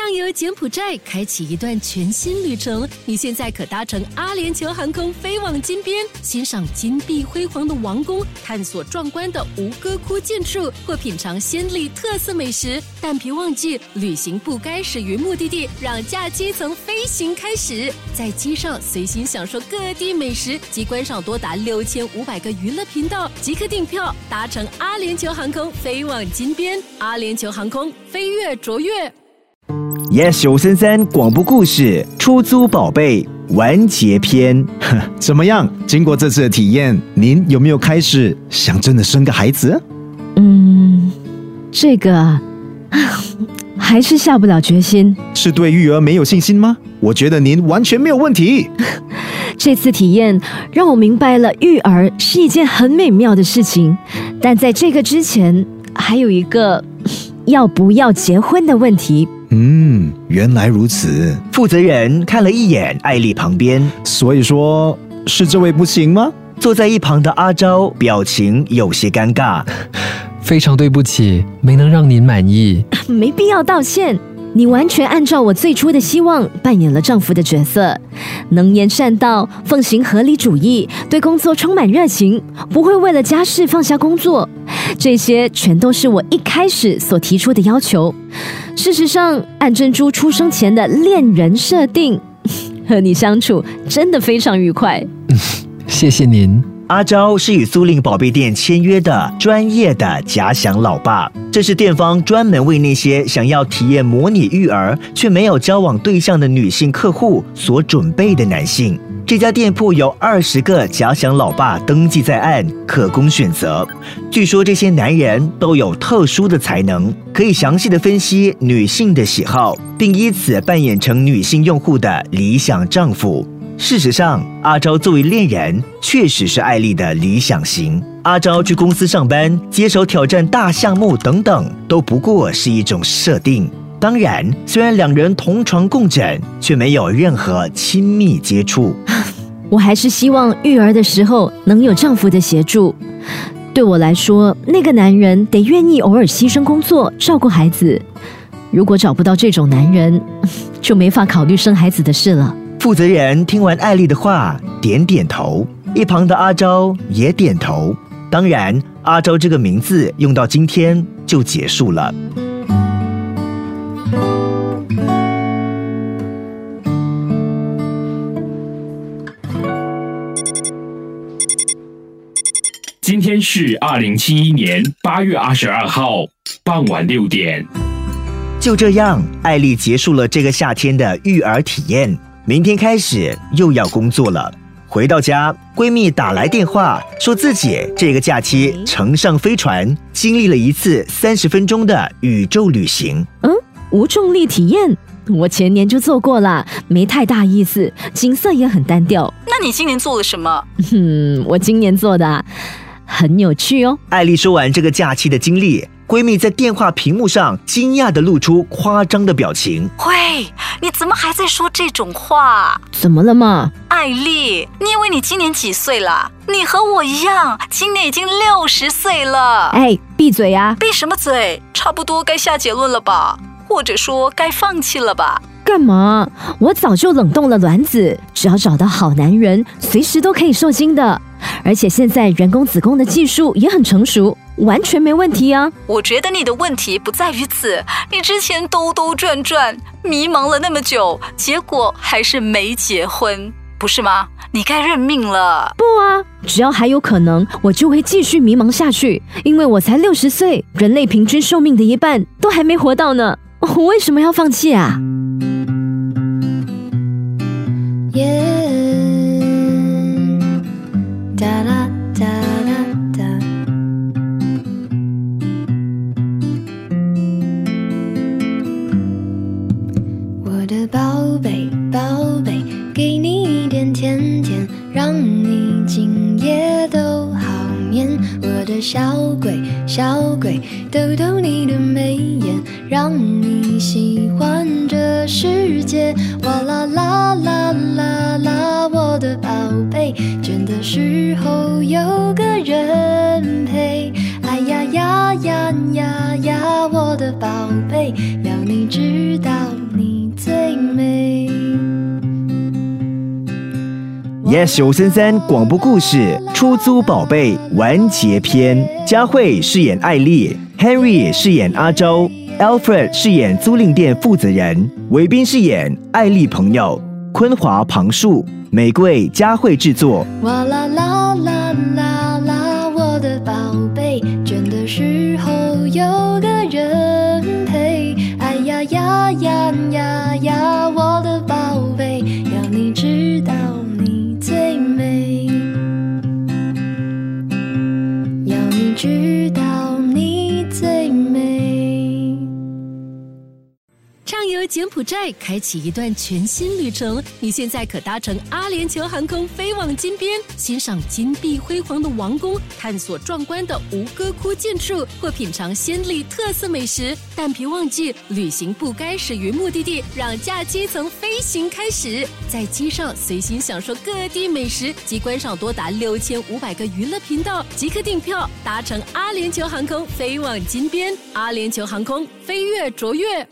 畅游柬埔寨，开启一段全新旅程。你现在可搭乘阿联酋航空飞往金边，欣赏金碧辉煌的王宫，探索壮观的吴哥窟建筑，或品尝鲜丽特色美食。但别忘记，旅行不该始于目的地，让假期从飞行开始。在机上随心享受各地美食及观赏多达六千五百个娱乐频道，即刻订票搭乘阿联酋航空飞往金边。阿联酋航空飞跃卓越。Yes 九三三广播故事《出租宝贝》完结篇，怎么样？经过这次的体验，您有没有开始想真的生个孩子？嗯，这个 还是下不了决心。是对育儿没有信心吗？我觉得您完全没有问题。这次体验让我明白了，育儿是一件很美妙的事情，但在这个之前，还有一个要不要结婚的问题。嗯，原来如此。负责人看了一眼艾丽旁边，所以说是这位不行吗？坐在一旁的阿昭表情有些尴尬。非常对不起，没能让您满意。没必要道歉。你完全按照我最初的希望扮演了丈夫的角色，能言善道，奉行合理主义，对工作充满热情，不会为了家事放下工作。这些全都是我一开始所提出的要求。事实上，暗珍珠出生前的恋人设定，和你相处真的非常愉快。谢谢您。阿昭是与租赁宝贝店签约的专业的假想老爸，这是店方专门为那些想要体验模拟育儿却没有交往对象的女性客户所准备的男性。这家店铺有二十个假想老爸登记在案，可供选择。据说这些男人都有特殊的才能，可以详细的分析女性的喜好，并以此扮演成女性用户的理想丈夫。事实上，阿昭作为恋人，确实是艾丽的理想型。阿昭去公司上班、接手挑战大项目等等，都不过是一种设定。当然，虽然两人同床共枕，却没有任何亲密接触。我还是希望育儿的时候能有丈夫的协助。对我来说，那个男人得愿意偶尔牺牲工作照顾孩子。如果找不到这种男人，就没法考虑生孩子的事了。负责人听完艾丽的话，点点头，一旁的阿昭也点头。当然，阿昭这个名字用到今天就结束了。天是二零七一年八月二十二号傍晚六点。就这样，艾丽结束了这个夏天的育儿体验。明天开始又要工作了。回到家，闺蜜打来电话，说自己这个假期乘上飞船，经历了一次三十分钟的宇宙旅行。嗯，无重力体验，我前年就做过了，没太大意思，景色也很单调。那你今年做了什么？嗯，我今年做的很有趣哦。艾丽说完这个假期的经历。闺蜜在电话屏幕上惊讶的露出夸张的表情。喂，你怎么还在说这种话？怎么了嘛？艾丽，你以为你今年几岁了？你和我一样，今年已经六十岁了。哎，闭嘴呀！闭什么嘴？差不多该下结论了吧？或者说该放弃了吧？干嘛？我早就冷冻了卵子，只要找到好男人，随时都可以受精的。而且现在人工子宫的技术也很成熟。完全没问题啊！我觉得你的问题不在于此。你之前兜兜转转，迷茫了那么久，结果还是没结婚，不是吗？你该认命了。不啊，只要还有可能，我就会继续迷茫下去。因为我才六十岁，人类平均寿命的一半都还没活到呢。我为什么要放弃啊？的宝贝，宝贝，给你一点甜甜，让你今夜都好眠。我的小鬼，小鬼，逗逗你的眉眼，让你喜欢这世界。哇啦啦啦啦啦，我的宝贝，倦的时候有个人陪。哎呀呀呀呀呀，我的宝贝，要你知道。yes 九三三广播故事出租宝贝完结篇佳慧饰演艾丽 henry 饰演阿周 alfred 饰演租赁店负责人韦斌饰演艾丽朋友昆华旁述玫瑰佳慧制作。哇啦啦啦啦啦我的宝贝真的时候有个人陪。哎呀呀呀呀知道你最柬埔寨，开启一段全新旅程。你现在可搭乘阿联酋航空飞往金边，欣赏金碧辉煌的王宫，探索壮观的吴哥窟建筑，或品尝暹粒特色美食。但别忘记，旅行不该始于目的地，让假期从飞行开始。在机上随心享受各地美食及观赏多达六千五百个娱乐频道，即刻订票搭乘阿联酋航空飞往金边。阿联酋航空飞跃卓越。